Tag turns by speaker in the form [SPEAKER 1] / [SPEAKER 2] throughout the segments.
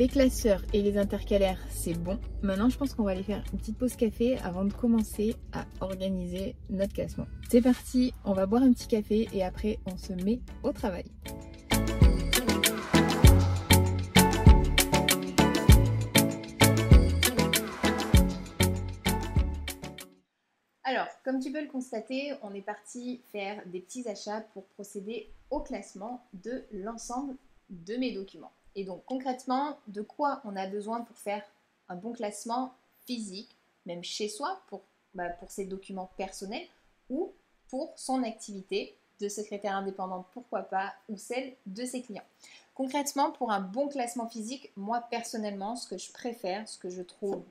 [SPEAKER 1] Les classeurs et les intercalaires, c'est bon. Maintenant, je pense qu'on va aller faire une petite pause café avant de commencer à organiser notre classement. C'est parti, on va boire un petit café et après, on se met au travail. Alors, comme tu peux le constater, on est parti faire des petits achats pour procéder au classement de l'ensemble de mes documents. Et donc concrètement, de quoi on a besoin pour faire un bon classement physique, même chez soi, pour, bah, pour ses documents personnels ou pour son activité de secrétaire indépendante, pourquoi pas, ou celle de ses clients. Concrètement, pour un bon classement physique, moi personnellement, ce que je préfère, ce que je trouve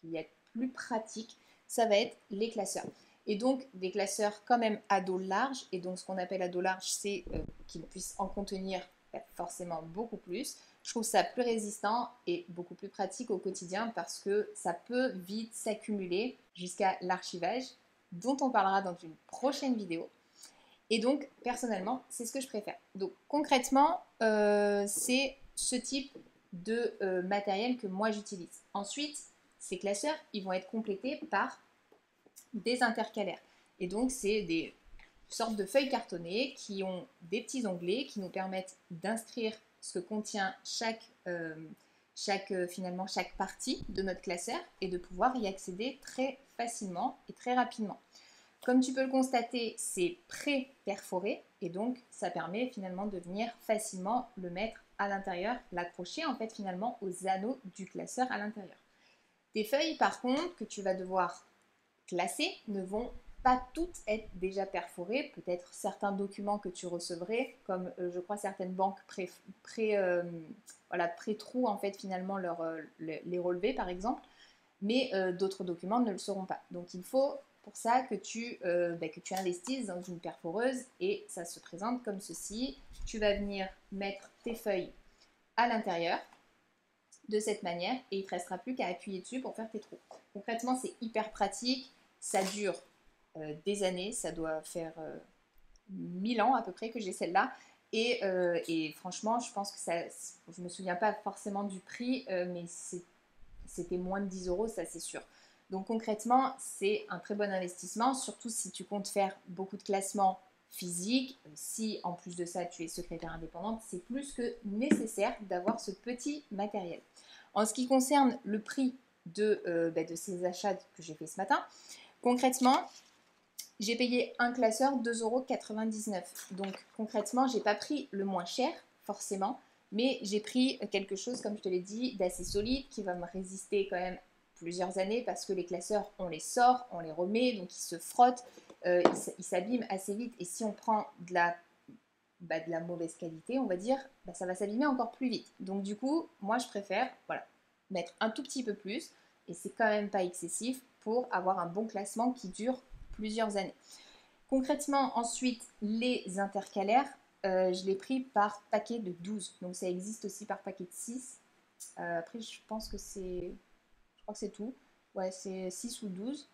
[SPEAKER 1] qui est plus pratique, ça va être les classeurs. Et donc des classeurs quand même à dos large. Et donc ce qu'on appelle à dos large, c'est euh, qu'ils puissent en contenir bah, forcément beaucoup plus. Je trouve ça plus résistant et beaucoup plus pratique au quotidien parce que ça peut vite s'accumuler jusqu'à l'archivage dont on parlera dans une prochaine vidéo. Et donc, personnellement, c'est ce que je préfère. Donc, concrètement, euh, c'est ce type de euh, matériel que moi j'utilise. Ensuite, ces classeurs, ils vont être complétés par des intercalaires. Et donc, c'est des sortes de feuilles cartonnées qui ont des petits onglets qui nous permettent d'inscrire ce que contient chaque, euh, chaque, euh, finalement, chaque partie de notre classeur et de pouvoir y accéder très facilement et très rapidement. Comme tu peux le constater, c'est pré-perforé et donc ça permet finalement de venir facilement le mettre à l'intérieur, l'accrocher en fait finalement aux anneaux du classeur à l'intérieur. Tes feuilles par contre que tu vas devoir classer ne vont pas toutes être déjà perforées. Peut-être certains documents que tu recevrais, comme euh, je crois certaines banques euh, pré-trou en fait finalement leur, euh, les relever par exemple, mais d'autres documents ne le seront pas. Donc il faut pour ça que tu, bah, que tu investisses dans une perforeuse et ça se présente comme ceci. Tu vas venir mettre tes feuilles à l'intérieur de cette manière et il ne te restera plus qu'à appuyer dessus pour faire tes trous. Concrètement, c'est hyper pratique, ça dure euh, des années, ça doit faire euh, mille ans à peu près que j'ai celle-là. Et, euh, franchement, je pense que ça, je me souviens pas forcément du prix, mais c'était moins de 10 euros, ça c'est sûr. Donc concrètement, c'est un très bon investissement, surtout si tu comptes faire beaucoup de classements physiques. Si en plus de ça, tu es secrétaire indépendante, c'est plus que nécessaire d'avoir ce petit matériel. En ce qui concerne le prix de, bah, de ces achats que j'ai fait ce matin, concrètement, j'ai payé un classeur 2,99€. Donc concrètement, j'ai pas pris le moins cher, forcément, mais j'ai pris quelque chose, comme je te l'ai dit, d'assez solide qui va me résister quand même plusieurs années parce que les classeurs, on les sort, on les remet, donc ils se frottent, euh, ils s'abîment assez vite. Et si on prend de la, bah, de la mauvaise qualité, on va dire, bah, ça va s'abîmer encore plus vite. Donc du coup, moi je préfère voilà, mettre un tout petit peu plus, et c'est quand même pas excessif, pour avoir un bon classement qui dure années. Concrètement, ensuite, les intercalaires, euh, je l'ai pris par paquet de 12. Donc ça existe aussi par paquet de 6. Euh, après, je pense que c'est... Je crois que c'est tout. Ouais, c'est 6 ou 12.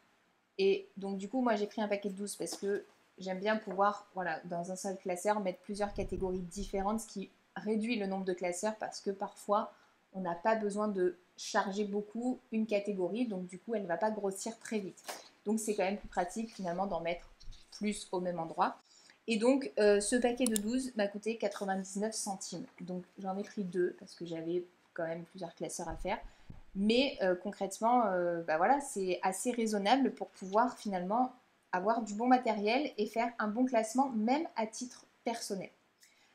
[SPEAKER 1] Et donc du coup, moi j'ai pris un paquet de 12 parce que j'aime bien pouvoir, voilà, dans un seul classeur, mettre plusieurs catégories différentes, ce qui réduit le nombre de classeurs parce que parfois, on n'a pas besoin de charger beaucoup une catégorie, donc du coup, elle ne va pas grossir très vite. Donc c'est quand même plus pratique finalement d'en mettre plus au même endroit. Et donc euh, ce paquet de 12 m'a coûté 99 centimes. Donc j'en ai pris deux parce que j'avais quand même plusieurs classeurs à faire. Mais euh, concrètement, euh, bah voilà, c'est assez raisonnable pour pouvoir finalement avoir du bon matériel et faire un bon classement même à titre personnel.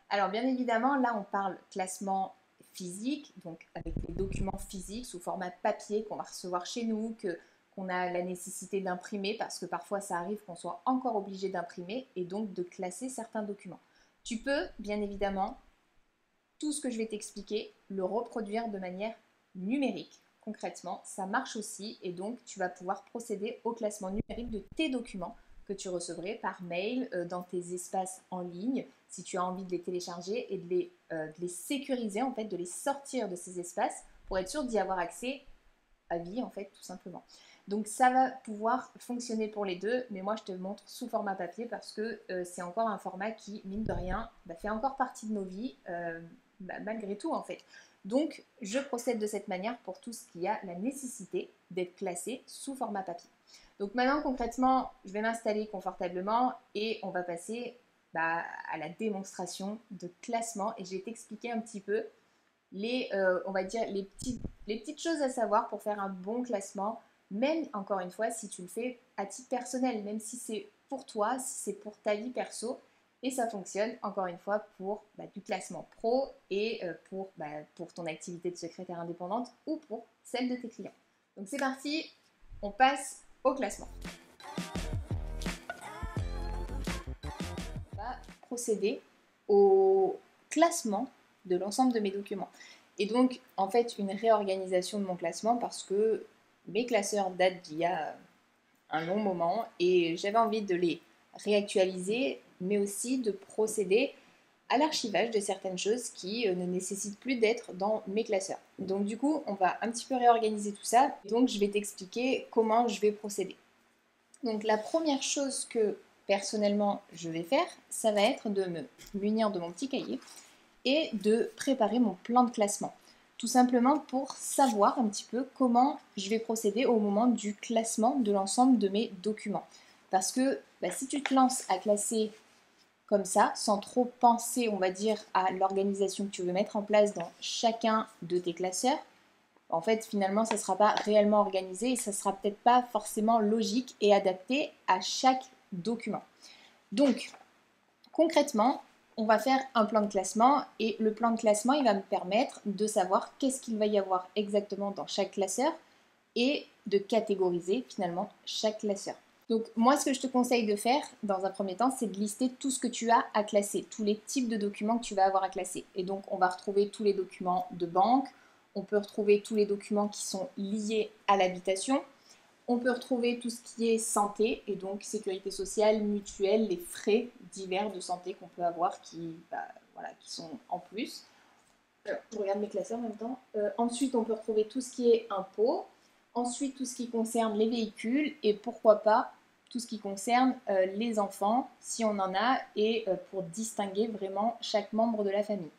[SPEAKER 1] Alors bien évidemment, là on parle classement physique, donc avec les documents physiques sous format papier qu'on va recevoir chez nous, que qu'on a la nécessité d'imprimer parce que parfois ça arrive qu'on soit encore obligé d'imprimer et donc de classer certains documents. Tu peux bien évidemment tout ce que je vais t'expliquer le reproduire de manière numérique. Concrètement, ça marche aussi et donc tu vas pouvoir procéder au classement numérique de tes documents que tu recevrais par mail euh, dans tes espaces en ligne si tu as envie de les télécharger et euh, de les sécuriser en fait, de les sortir de ces espaces pour être sûr d'y avoir accès à vie en fait tout simplement. Donc ça va pouvoir fonctionner pour les deux, mais moi je te montre sous format papier parce que euh, c'est encore un format qui, mine de rien, bah, fait encore partie de nos vies, euh, bah, malgré tout en fait. Donc, je procède de cette manière pour tout ce qui a la nécessité d'être classé sous format papier. Donc maintenant, concrètement, je vais m'installer confortablement et on va passer bah, à la démonstration de classement et je vais t'expliquer un petit peu les, euh, on va dire, les, les petites choses à savoir pour faire un bon classement, même encore une fois si tu le fais à titre personnel, même si c'est pour toi, c'est pour ta vie perso, et ça fonctionne, encore une fois, pour bah, du classement pro et euh, pour, bah, pour ton activité de secrétaire indépendante ou pour celle de tes clients. Donc c'est parti, on passe au classement. On va procéder au classement de l'ensemble de mes documents. Et donc, en fait, une réorganisation de mon classement parce que mes classeurs datent d'il y a un long moment et j'avais envie de les réactualiser mais aussi de procéder à l'archivage de certaines choses qui euh, ne nécessitent plus d'être dans mes classeurs. Donc du coup, on va un petit peu réorganiser tout ça. Donc je vais t'expliquer comment je vais procéder. Donc la première chose que personnellement je vais faire, ça va être de me munir de mon petit cahier et de préparer mon plan de classement. Tout simplement pour savoir un petit peu comment je vais procéder au moment du classement de l'ensemble de mes documents. Parce que bah, si tu te lances à classer comme ça, sans trop penser, on va dire, à l'organisation que tu veux mettre en place dans chacun de tes classeurs, en fait, finalement, ça ne sera pas réellement organisé et ça ne sera peut-être pas forcément logique et adapté à chaque document. Donc, concrètement, on va faire un plan de classement et le plan de classement, il va me permettre de savoir qu'est-ce qu'il va y avoir exactement dans chaque classeur et de catégoriser finalement chaque classeur. Donc moi, ce que je te conseille de faire dans un premier temps, c'est de lister tout ce que tu as à classer, tous les types de documents que tu vas avoir à classer. Et donc on va retrouver tous les documents de banque, on peut retrouver tous les documents qui sont liés à l'habitation, on peut retrouver tout ce qui est santé et donc sécurité sociale, mutuelle, les frais divers de santé qu'on peut avoir qui, bah, sont en plus. je regarde mes classeurs en même temps. Euh, ensuite, on peut retrouver tout ce qui est impôts. Ensuite, tout ce qui concerne les véhicules et pourquoi pas tout ce qui concerne euh, les enfants, si on en a, et euh, pour distinguer vraiment chaque membre de la famille.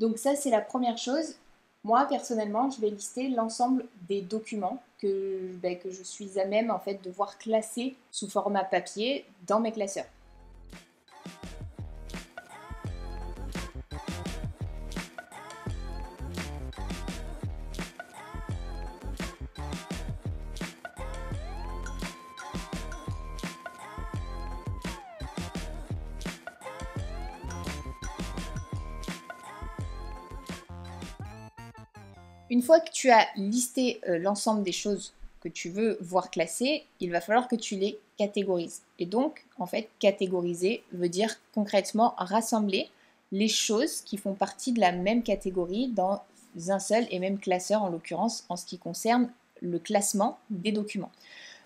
[SPEAKER 1] Donc ça, c'est la première chose. Moi, personnellement, je vais lister l'ensemble des documents que, ben, que je suis à même en fait de voir classer sous format papier dans mes classeurs. Une fois que tu as listé euh, l'ensemble des choses que tu veux voir classées, il va falloir que tu les catégorises. Et donc, en fait, catégoriser veut dire concrètement rassembler les choses qui font partie de la même catégorie dans un seul et même classeur, en l'occurrence en ce qui concerne le classement des documents.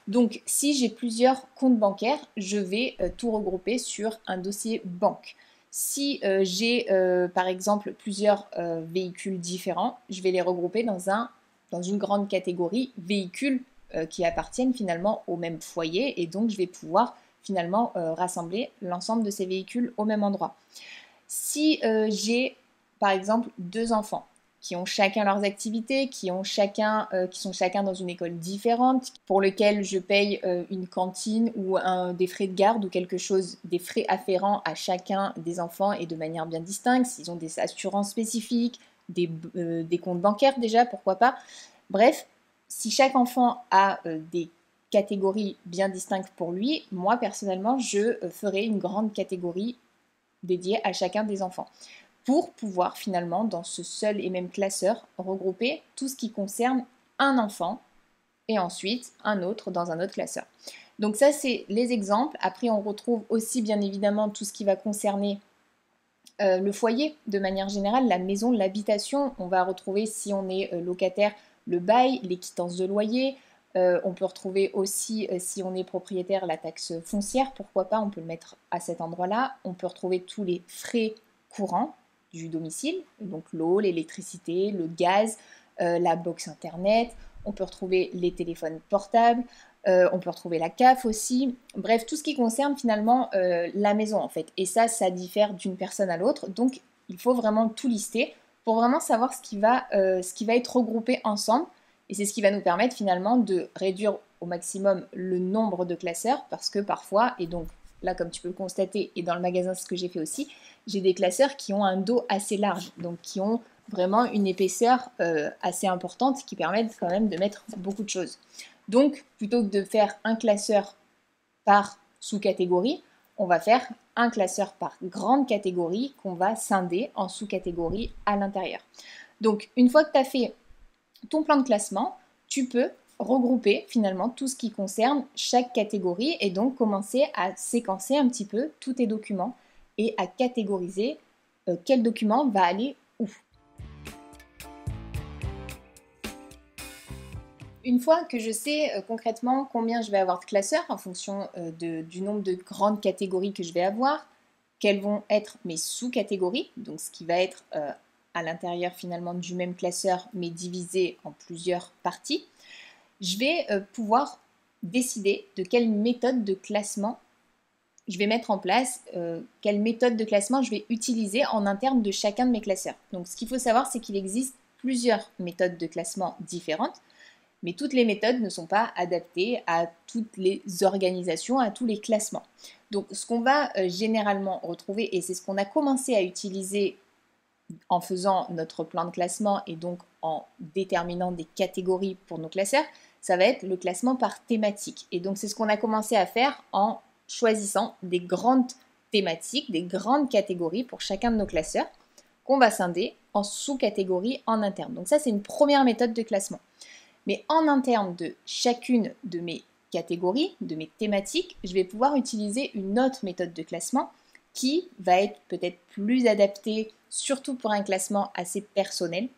[SPEAKER 1] Donc, si j'ai plusieurs comptes bancaires, je vais euh, tout regrouper sur un dossier banque. Si euh, j'ai euh, par exemple plusieurs euh, véhicules différents, je vais les regrouper dans, dans une grande catégorie véhicules qui appartiennent finalement au même foyer et donc je vais pouvoir finalement rassembler l'ensemble de ces véhicules au même endroit. Si j'ai par exemple deux enfants, qui ont chacun leurs activités, euh, qui sont chacun dans une école différente, pour lequel je paye euh, une cantine ou des frais de garde ou quelque chose, des frais afférents à chacun des enfants et de manière bien distincte, s'ils ont des assurances spécifiques, des, euh, des, comptes bancaires déjà, pourquoi pas. Bref, si chaque enfant a des catégories bien distinctes pour lui, moi personnellement, je ferai une grande catégorie dédiée à chacun des enfants pour pouvoir finalement, dans ce seul et même classeur, regrouper tout ce qui concerne un enfant et ensuite un autre dans un autre classeur. Donc ça, c'est les exemples. Après, on retrouve aussi bien évidemment tout ce qui va concerner euh, le foyer de manière générale, la maison, l'habitation. On va retrouver si on est euh, locataire le bail, les quittances de loyer. Euh, on peut retrouver aussi si on est propriétaire la taxe foncière, pourquoi pas, on peut le mettre à cet endroit-là. On peut retrouver tous les frais courants du domicile, donc l'eau, l'électricité, le gaz, euh, la box internet, on peut retrouver les téléphones portables, euh, on peut retrouver la CAF aussi, bref, tout ce qui concerne finalement euh, la maison en fait. Et ça, ça diffère d'une personne à l'autre, donc il faut vraiment tout lister pour vraiment savoir ce qui va, ce qui va être regroupé ensemble. Et c'est ce qui va nous permettre finalement de réduire au maximum le nombre de classeurs parce que parfois, et donc là comme tu peux le constater, et dans le magasin ce que j'ai fait aussi, j'ai des classeurs qui ont un dos assez large, donc qui ont vraiment une épaisseur euh, assez importante qui permettent quand même de mettre beaucoup de choses. Donc plutôt que de faire un classeur par sous-catégorie, on va faire un classeur par grande catégorie qu'on va scinder en sous-catégories à l'intérieur. Donc une fois que tu as fait ton plan de classement, tu peux regrouper finalement tout ce qui concerne chaque catégorie et donc commencer à séquencer un petit peu tous tes documents et à catégoriser euh, quel document va aller où. Une fois que je sais euh, concrètement combien je vais avoir de classeurs en fonction euh, du nombre de grandes catégories que je vais avoir, quelles vont être mes sous-catégories, donc ce qui va être à l'intérieur finalement du même classeur mais divisé en plusieurs parties, je vais euh, pouvoir décider de quelle méthode de classement je vais mettre en place, euh, quelle méthode de classement je vais utiliser en interne de chacun de mes classeurs. Donc ce qu'il faut savoir, c'est qu'il existe plusieurs méthodes de classement différentes, mais toutes les méthodes ne sont pas adaptées à toutes les organisations, à tous les classements. Donc ce qu'on va euh, généralement retrouver, et c'est ce qu'on a commencé à utiliser en faisant notre plan de classement et donc en déterminant des catégories pour nos classeurs, ça va être le classement par thématique. Et donc c'est ce qu'on a commencé à faire en choisissant des grandes thématiques, des grandes catégories pour chacun de nos classeurs qu'on va scinder en sous-catégories en interne. Donc ça c'est une première méthode de classement. Mais en interne de chacune de mes catégories, de mes thématiques, je vais pouvoir utiliser une autre méthode de classement qui va être peut-être plus adaptée, surtout pour un classement assez personnel,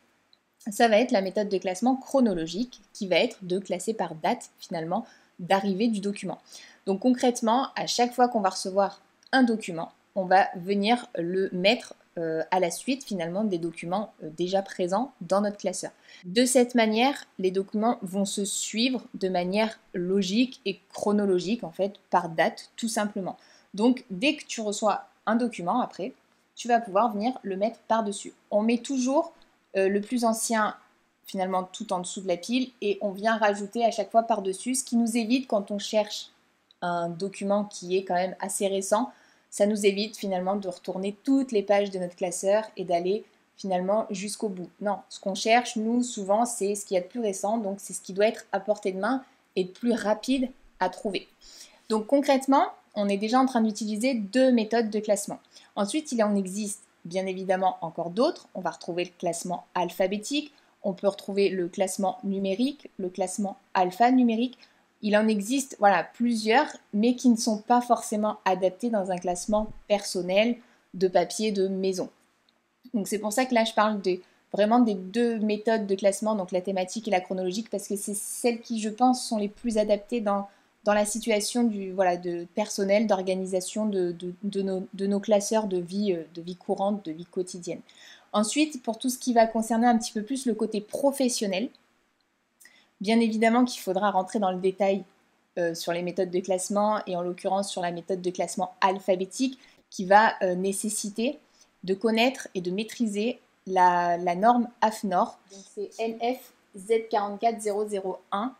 [SPEAKER 1] ça va être la méthode de classement chronologique qui va être de classer par date finalement d'arrivée du document. Donc concrètement, à chaque fois qu'on va recevoir un document, on va venir le mettre euh, à la suite finalement des documents euh, déjà présents dans notre classeur. De cette manière, les documents vont se suivre de manière logique et chronologique en fait par date tout simplement. Donc dès que tu reçois un document après, tu vas pouvoir venir le mettre par-dessus. On met toujours euh, le plus ancien finalement tout en dessous de la pile et on vient rajouter à chaque fois par-dessus, ce qui nous évite quand on cherche un document qui est quand même assez récent, ça nous évite finalement de retourner toutes les pages de notre classeur et d'aller finalement jusqu'au bout. Non, ce qu'on cherche, nous, souvent, c'est ce qui est de plus récent, donc c'est ce qui doit être à portée de main et de plus rapide à trouver. Donc concrètement, on est déjà en train d'utiliser deux méthodes de classement. Ensuite, il en existe bien évidemment encore d'autres. On va retrouver le classement alphabétique, on peut retrouver le classement numérique, le classement alphanumérique. Il en existe voilà, plusieurs, mais qui ne sont pas forcément adaptés dans un classement personnel de papier de maison. Donc c'est pour ça que là je parle vraiment des deux méthodes de classement, donc la thématique et la chronologique, parce que c'est celles qui je pense sont les plus adaptées dans dans la situation du voilà de personnel, d'organisation de, nos, classeurs de vie, euh, de vie courante, de vie quotidienne. Ensuite, pour tout ce qui va concerner un petit peu plus le côté professionnel, bien évidemment qu'il faudra rentrer dans le détail euh, sur les méthodes de classement et en l'occurrence sur la méthode de classement alphabétique qui va euh, nécessiter de connaître et de maîtriser la, norme AFNOR. c'est NF Z44001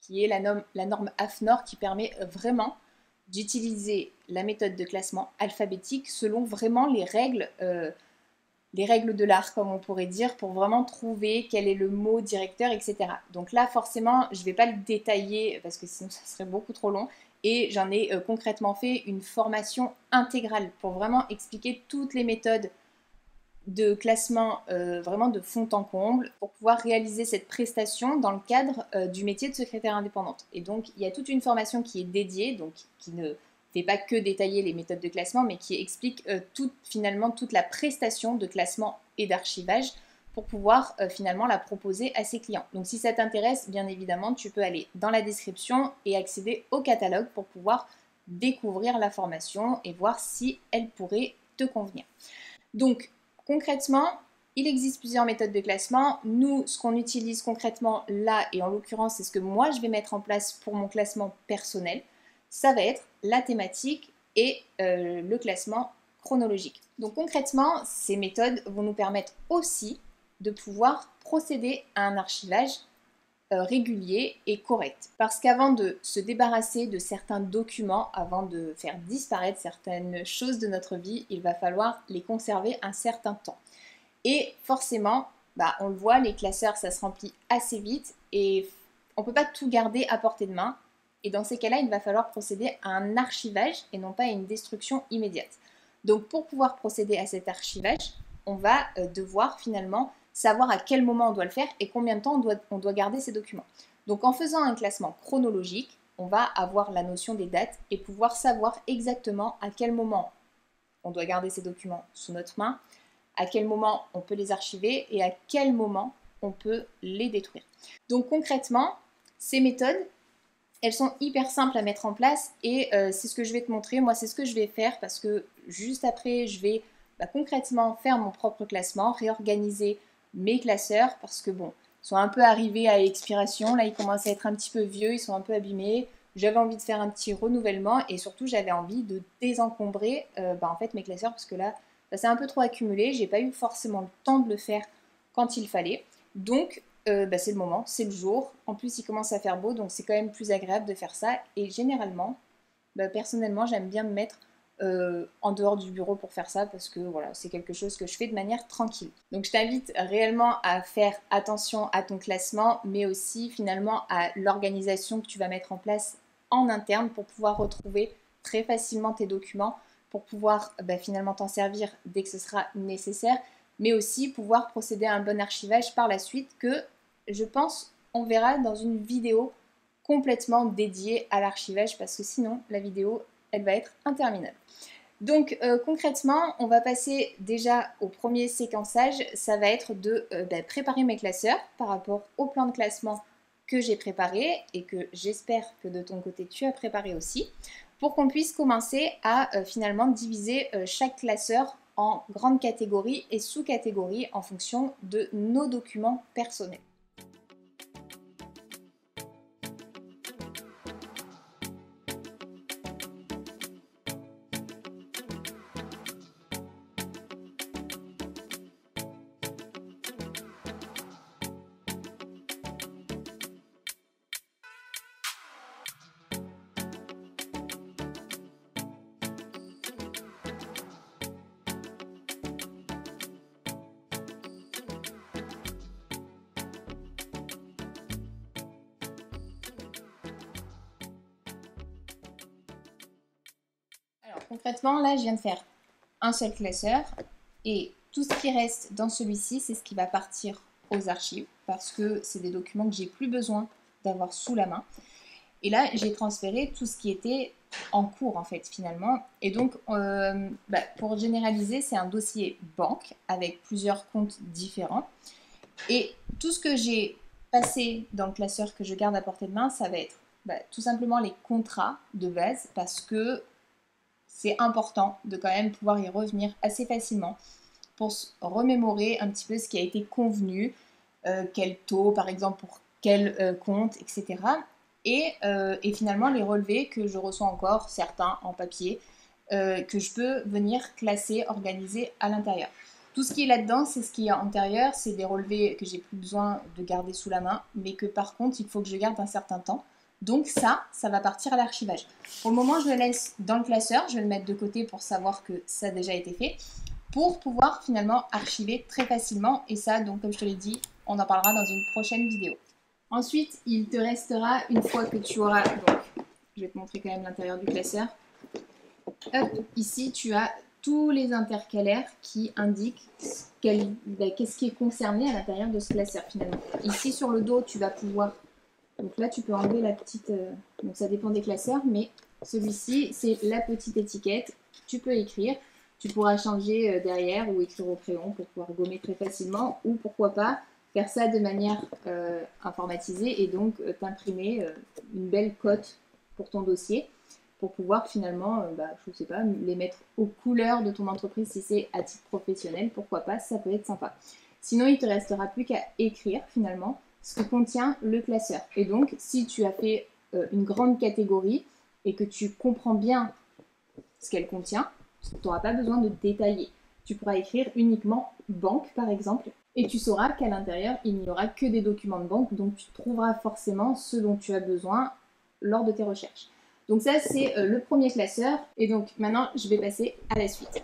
[SPEAKER 1] qui est la norme, la AFNOR qui permet vraiment d'utiliser la méthode de classement alphabétique selon vraiment les règles, euh, les règles de l'art, comme on pourrait dire, pour vraiment trouver quel est le mot directeur, etc. Donc là, forcément, je ne vais pas le détailler parce que sinon ça serait beaucoup trop long. Et j'en ai euh, concrètement fait une formation intégrale pour vraiment expliquer toutes les méthodes de classement euh, vraiment de fond en comble pour pouvoir réaliser cette prestation dans le cadre euh, du métier de secrétaire indépendante. Et donc, il y a toute une formation qui est dédiée, donc qui ne fait pas que détailler les méthodes de classement, mais qui explique euh, finalement toute la prestation de classement et d'archivage pour pouvoir finalement la proposer à ses clients. Donc si ça t'intéresse, bien évidemment, tu peux aller dans la description et accéder au catalogue pour pouvoir découvrir la formation et voir si elle pourrait te convenir. Donc Concrètement, il existe plusieurs méthodes de classement. Nous, ce qu'on utilise concrètement là, et en l'occurrence, c'est ce que moi je vais mettre en place pour mon classement personnel, ça va être la thématique et euh, le classement chronologique. Donc concrètement, ces méthodes vont nous permettre aussi de pouvoir procéder à un archivage régulier et correct. Parce qu'avant de se débarrasser de certains documents, avant de faire disparaître certaines choses de notre vie, il va falloir les conserver un certain temps. Et forcément, bah, on le voit, les classeurs, ça se remplit assez vite et on ne peut pas tout garder à portée de main. Et dans ces cas-là, il va falloir procéder à un archivage et non pas à une destruction immédiate. Donc pour pouvoir procéder à cet archivage, on va euh, devoir finalement savoir à quel moment on doit le faire et combien de temps on doit, garder ces documents. Donc en faisant un classement chronologique, on va avoir la notion des dates et pouvoir savoir exactement à quel moment on doit garder ces documents sous notre main, à quel moment on peut les archiver et à quel moment on peut les détruire. Donc concrètement, ces méthodes, elles sont hyper simples à mettre en place et euh, c'est ce que je vais te montrer. Moi, c'est ce que je vais faire parce que juste après, je vais bah, concrètement faire mon propre classement, réorganiser mes classeurs parce que bon, ils sont un peu arrivés à expiration. Là, ils commencent à être un petit peu vieux, ils sont un peu abîmés. J'avais envie de faire un petit renouvellement et surtout, j'avais envie de désencombrer euh, bah, en fait mes classeurs parce que là, ça s'est un peu trop accumulé. J'ai pas eu forcément le temps de le faire quand il fallait. Donc, euh, bah, c'est le moment, c'est le jour. En plus, il commence à faire beau, donc c'est quand même plus agréable de faire ça. Et généralement, bah, personnellement, j'aime bien me mettre euh, en dehors du bureau pour faire ça parce que voilà, c'est quelque chose que je fais de manière tranquille. Donc je t'invite réellement à faire attention à ton classement, mais aussi finalement à l'organisation que tu vas mettre en place en interne pour pouvoir retrouver très facilement tes documents, pour pouvoir bah, finalement t'en servir dès que ce sera nécessaire, mais aussi pouvoir procéder à un bon archivage par la suite que je pense on verra dans une vidéo complètement dédiée à l'archivage parce que sinon la vidéo elle va être interminable. Donc euh, concrètement, on va passer déjà au premier séquençage. Ça va être de euh, bah, préparer mes classeurs par rapport au plan de classement que j'ai préparé et que j'espère que de ton côté tu as préparé aussi pour qu'on puisse commencer à euh, finalement diviser chaque classeur en grandes catégories et sous-catégories en fonction de nos documents personnels. Concrètement, là, je viens de faire un seul classeur et tout ce qui reste dans celui-ci, c'est ce qui va partir aux archives parce que c'est des documents que j'ai plus besoin d'avoir sous la main. Et là, j'ai transféré tout ce qui était en cours en fait finalement. Et donc, euh, bah, pour généraliser, c'est un dossier banque avec plusieurs comptes différents. Et tout ce que j'ai passé dans le classeur que je garde à portée de main, ça va être bah, tout simplement les contrats de base parce que c'est important de quand même pouvoir y revenir assez facilement pour se remémorer un petit peu ce qui a été convenu, euh, quel taux par exemple pour quel euh, compte, etc. Euh, et, finalement les relevés que je reçois encore, certains en papier, que je peux venir classer, organiser à l'intérieur. Tout ce qui est là-dedans, c'est ce qui est antérieur, c'est des relevés que j'ai plus besoin de garder sous la main, mais que par contre il faut que je garde un certain temps. Donc ça, ça va partir à l'archivage. Pour le moment, je le laisse dans le classeur. Je vais le mettre de côté pour savoir que ça a déjà été fait. Pour pouvoir finalement archiver très facilement. Et ça, donc comme je te l'ai dit, on en parlera dans une prochaine vidéo. Ensuite, il te restera, une fois que tu auras... Donc, je vais te montrer quand même l'intérieur du classeur. Ici, tu as tous les intercalaires qui indiquent ben, qu'est-ce qui est concerné à l'intérieur de ce classeur finalement. Ici, sur le dos, tu vas pouvoir donc là, tu peux enlever la petite... Euh, donc ça dépend des classeurs, mais celui-ci, c'est la petite étiquette. Tu peux écrire. Tu pourras changer euh, derrière ou écrire au crayon pour pouvoir gommer très facilement. Ou pourquoi pas faire ça de manière euh, informatisée et donc t'imprimer une belle cote pour ton dossier pour pouvoir finalement, bah, je ne sais pas, les mettre aux couleurs de ton entreprise si c'est à titre professionnel, pourquoi pas, ça peut être sympa. Sinon, il te restera plus qu'à écrire finalement ce que contient le classeur. Et donc, si tu as fait euh, une grande catégorie et que tu comprends bien ce qu'elle contient, Tu n'auras pas besoin de détailler. Tu pourras écrire uniquement banque par exemple et tu sauras qu'à l'intérieur il n'y aura que des documents de banque donc tu trouveras forcément ce dont tu as besoin lors de tes recherches. Donc ça c'est euh, le premier classeur et donc maintenant je vais passer à la suite.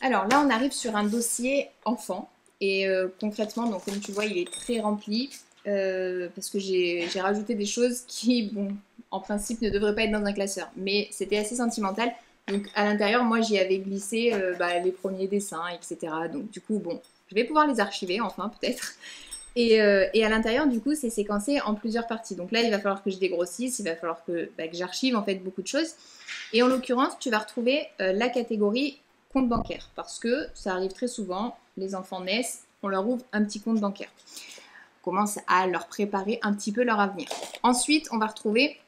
[SPEAKER 1] Alors là on arrive sur un dossier enfant et euh, concrètement donc comme tu vois il est très rempli euh, parce que j'ai rajouté des choses qui bon en principe ne devraient pas être dans un classeur mais c'était assez sentimental donc à l'intérieur, moi j'y avais glissé euh, bah, les premiers dessins, etc. Donc du coup, bon, je vais pouvoir les archiver enfin peut-être. Et, à l'intérieur, du coup, c'est séquencé en plusieurs parties. Donc là, il va falloir que je dégrossisse, il va falloir que, bah, j'archive en fait beaucoup de choses. Et en l'occurrence, tu vas retrouver la catégorie bancaire. Parce que ça arrive très souvent, les enfants naissent, on leur ouvre un petit compte bancaire. On commence à leur préparer un petit peu leur avenir. Ensuite, on va retrouver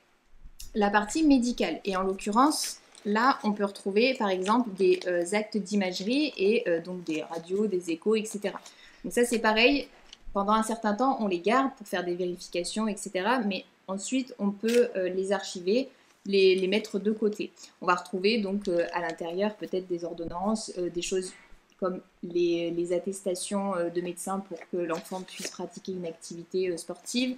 [SPEAKER 1] la partie médicale. Et en l'occurrence, Là, on peut retrouver par exemple des euh, actes d'imagerie et euh, donc des radios, des échos, etc. Donc ça c'est pareil, pendant un certain temps on les garde pour faire des vérifications, etc. Mais ensuite on peut euh, les archiver, les, mettre de côté. On va retrouver donc à l'intérieur peut-être des ordonnances, des choses comme les, attestations de médecins pour que l'enfant puisse pratiquer une activité sportive.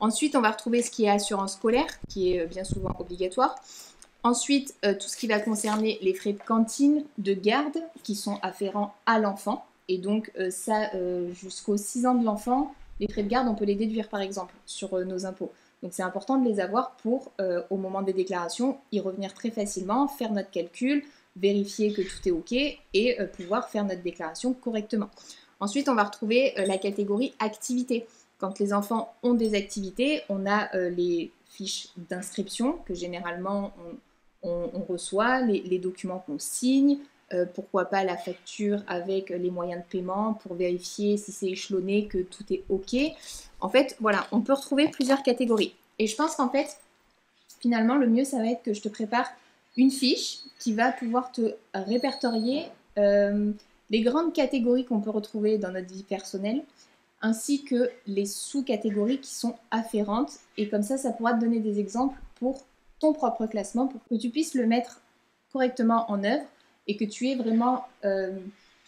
[SPEAKER 1] Ensuite, on va retrouver ce qui est assurance scolaire, qui est bien souvent obligatoire. Ensuite, euh, tout ce qui va concerner les frais de cantine, de garde, qui sont afférents à l'enfant. Et donc, euh, ça, euh, jusqu'aux 6 ans de l'enfant, les frais de garde, on peut les déduire, par exemple, sur nos impôts. Donc, c'est important de les avoir pour, au moment des déclarations, y revenir très facilement, faire notre calcul, vérifier que tout est OK et pouvoir faire notre déclaration correctement. Ensuite, on va retrouver la catégorie activité. Quand les enfants ont des activités, on a les fiches d'inscription que généralement on, reçoit, les, documents qu'on signe, euh, pourquoi pas la facture avec les moyens de paiement pour vérifier si c'est échelonné, que tout est OK. En fait, voilà, on peut retrouver plusieurs catégories. Et je pense qu'en fait, finalement, le mieux, ça va être que je te prépare une fiche qui va pouvoir te répertorier euh, les grandes catégories qu'on peut retrouver dans notre vie personnelle, ainsi que les sous-catégories qui sont afférentes. Et comme ça, ça pourra te donner des exemples pour ton propre classement pour que tu puisses le mettre correctement en œuvre et que tu aies vraiment euh,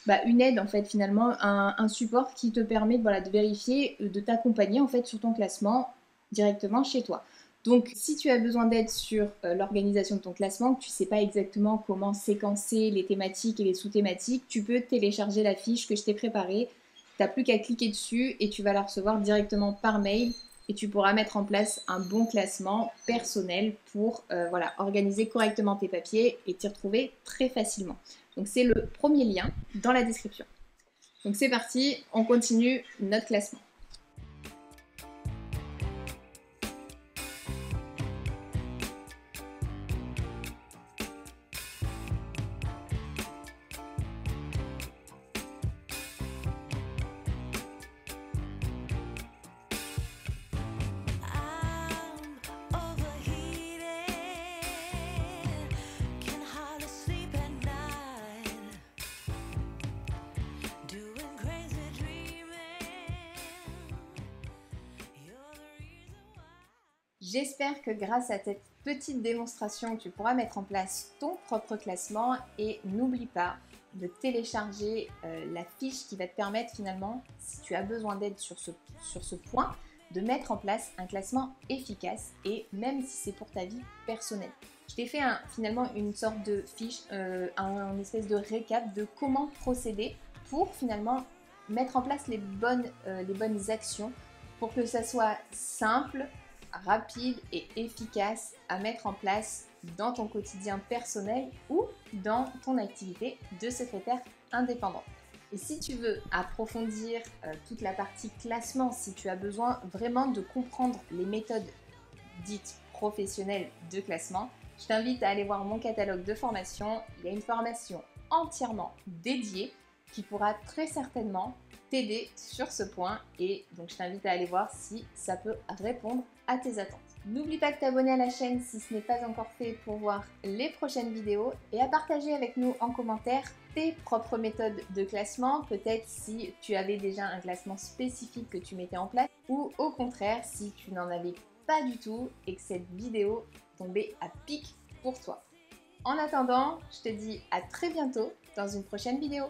[SPEAKER 1] bah, une aide en fait finalement, un, support qui te permet de vérifier, euh, de t'accompagner en fait sur ton classement directement chez toi. Donc si tu as besoin d'aide sur euh, l'organisation de ton classement, que tu ne sais pas exactement comment séquencer les thématiques et les sous-thématiques, tu peux télécharger la fiche que je t'ai préparée. Tu n'as plus qu'à cliquer dessus et tu vas la recevoir directement par mail et tu pourras mettre en place un bon classement personnel pour euh, organiser correctement tes papiers et t'y retrouver très facilement. Donc c'est le premier lien dans la description. Donc c'est parti, on continue notre classement. J'espère que grâce à cette petite démonstration, tu pourras mettre en place ton propre classement et n'oublie pas de télécharger euh, la fiche qui va te permettre finalement, si tu as besoin d'aide sur ce, sur ce point, de mettre en place un classement efficace et même si c'est pour ta vie personnelle. Je t'ai fait finalement une sorte de fiche, euh, un, espèce de récap de comment procéder pour finalement mettre en place les bonnes, euh, les bonnes actions pour que ça soit simple, rapide et efficace à mettre en place dans ton quotidien personnel ou dans ton activité de secrétaire indépendant. Et si tu veux approfondir euh, toute la partie classement, si tu as besoin vraiment de comprendre les méthodes dites professionnelles de classement, je t'invite à aller voir mon catalogue de formation. Il y a une formation entièrement dédiée qui pourra très certainement t'aider sur ce point et donc je t'invite à aller voir si ça peut répondre à tes attentes. N'oublie pas de t'abonner à la chaîne si ce n'est pas encore fait pour voir les prochaines vidéos et à partager avec nous en commentaire tes propres méthodes de classement, peut-être si tu avais déjà un classement spécifique que tu mettais en place ou au contraire si tu n'en avais pas du tout et que cette vidéo tombait à pic pour toi. En attendant, je te dis à très bientôt dans une prochaine vidéo.